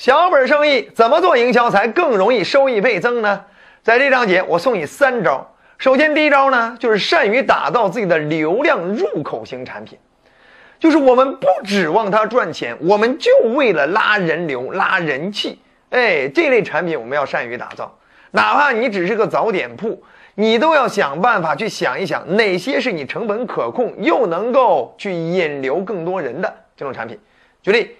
小本生意怎么做营销才更容易收益倍增呢？在这章节我送你三招。首先，第一招呢，就是善于打造自己的流量入口型产品，就是我们不指望它赚钱，我们就为了拉人流、拉人气。哎，这类产品我们要善于打造。哪怕你只是个早点铺，你都要想办法去想一想，哪些是你成本可控又能够去引流更多人的这种产品。举例。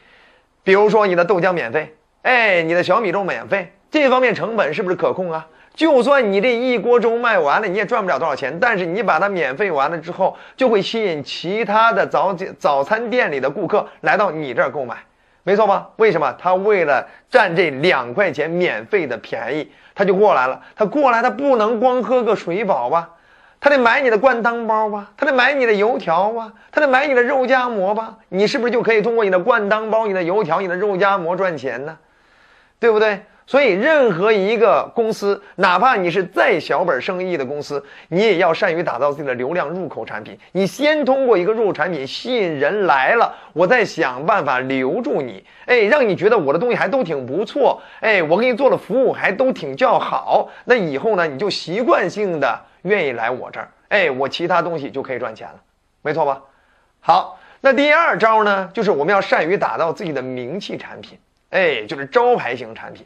比如说你的豆浆免费，哎，你的小米粥免费，这方面成本是不是可控啊？就算你这一锅粥卖完了，你也赚不了多少钱，但是你把它免费完了之后，就会吸引其他的早早餐店里的顾客来到你这儿购买，没错吧？为什么？他为了占这两块钱免费的便宜，他就过来了。他过来，他不能光喝个水饱吧？他得买你的灌汤包吧，他得买你的油条吧，他得买你的肉夹馍吧，你是不是就可以通过你的灌汤包、你的油条、你的肉夹馍赚钱呢？对不对？所以，任何一个公司，哪怕你是再小本生意的公司，你也要善于打造自己的流量入口产品。你先通过一个入口产品吸引人来了，我再想办法留住你。哎，让你觉得我的东西还都挺不错。哎，我给你做的服务还都挺较好。那以后呢，你就习惯性的。愿意来我这儿，哎，我其他东西就可以赚钱了，没错吧？好，那第二招呢，就是我们要善于打造自己的名气产品，哎，就是招牌型产品，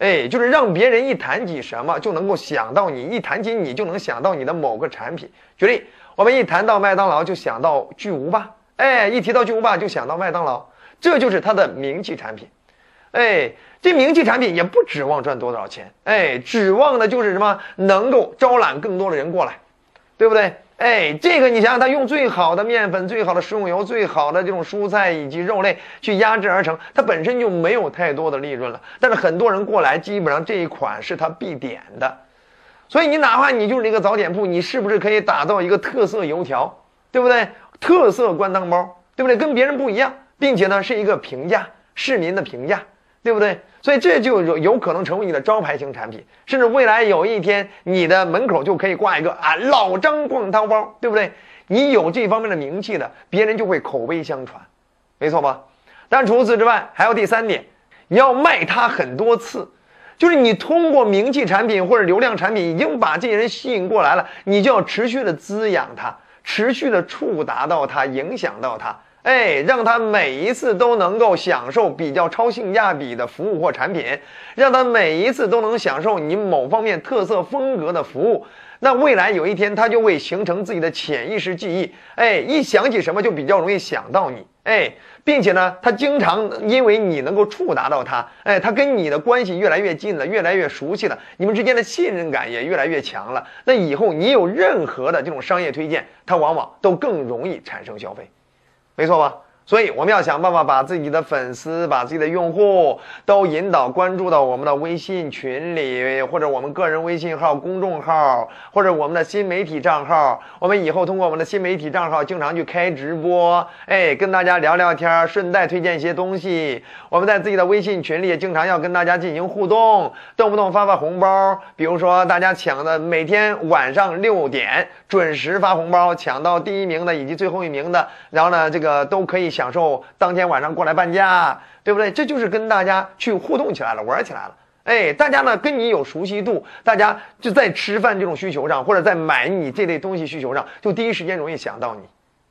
哎，就是让别人一谈起什么就能够想到你，一谈起你就能想到你的某个产品。举例，我们一谈到麦当劳就想到巨无霸，哎，一提到巨无霸就想到麦当劳，这就是它的名气产品，哎。这名气产品也不指望赚多少钱，哎，指望的就是什么能够招揽更多的人过来，对不对？哎，这个你想想，他用最好的面粉、最好的食用油、最好的这种蔬菜以及肉类去压制而成，它本身就没有太多的利润了。但是很多人过来，基本上这一款是他必点的，所以你哪怕你就是一个早点铺，你是不是可以打造一个特色油条，对不对？特色灌汤包，对不对？跟别人不一样，并且呢是一个评价市民的评价。对不对？所以这就有有可能成为你的招牌型产品，甚至未来有一天你的门口就可以挂一个啊老张灌汤包，对不对？你有这方面的名气的，别人就会口碑相传，没错吧？但除此之外，还有第三点，你要卖它很多次，就是你通过名气产品或者流量产品已经把这些人吸引过来了，你就要持续的滋养它，持续的触达到它，影响到它。哎，让他每一次都能够享受比较超性价比的服务或产品，让他每一次都能享受你某方面特色风格的服务。那未来有一天，他就会形成自己的潜意识记忆。哎，一想起什么就比较容易想到你。哎，并且呢，他经常因为你能够触达到他，哎，他跟你的关系越来越近了，越来越熟悉了，你们之间的信任感也越来越强了。那以后你有任何的这种商业推荐，他往往都更容易产生消费。没错吧？所以我们要想办法把自己的粉丝、把自己的用户都引导关注到我们的微信群里，或者我们个人微信号、公众号，或者我们的新媒体账号。我们以后通过我们的新媒体账号，经常去开直播，哎，跟大家聊聊天，顺带推荐一些东西。我们在自己的微信群里也，经常要跟大家进行互动，动不动发发红包。比如说，大家抢的每天晚上六点准时发红包，抢到第一名的以及最后一名的，然后呢，这个都可以。享受当天晚上过来半价，对不对？这就是跟大家去互动起来了，玩起来了。哎，大家呢跟你有熟悉度，大家就在吃饭这种需求上，或者在买你这类东西需求上，就第一时间容易想到你，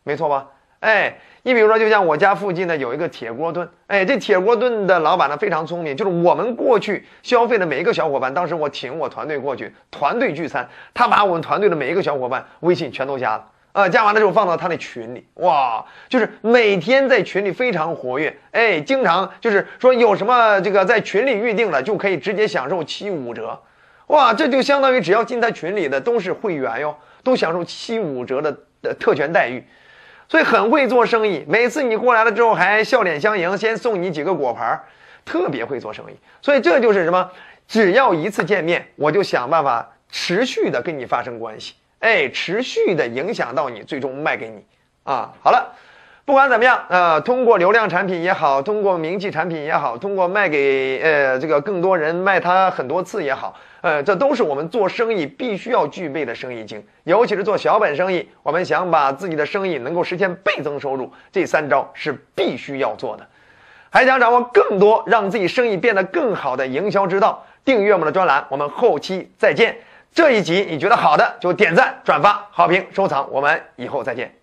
没错吧？哎，你比如说，就像我家附近呢有一个铁锅炖，哎，这铁锅炖的老板呢非常聪明，就是我们过去消费的每一个小伙伴，当时我请我团队过去团队聚餐，他把我们团队的每一个小伙伴微信全都加了。啊，加完了之后放到他那群里，哇，就是每天在群里非常活跃，哎，经常就是说有什么这个在群里预定了，就可以直接享受七五折，哇，这就相当于只要进他群里的都是会员哟，都享受七五折的的特权待遇，所以很会做生意。每次你过来了之后还笑脸相迎，先送你几个果盘，特别会做生意。所以这就是什么？只要一次见面，我就想办法持续的跟你发生关系。哎，持续的影响到你，最终卖给你，啊，好了，不管怎么样，呃，通过流量产品也好，通过名气产品也好，通过卖给呃这个更多人卖它很多次也好，呃，这都是我们做生意必须要具备的生意经，尤其是做小本生意，我们想把自己的生意能够实现倍增收入，这三招是必须要做的。还想掌握更多让自己生意变得更好的营销之道，订阅我们的专栏。我们后期再见。这一集你觉得好的就点赞、转发、好评、收藏。我们以后再见。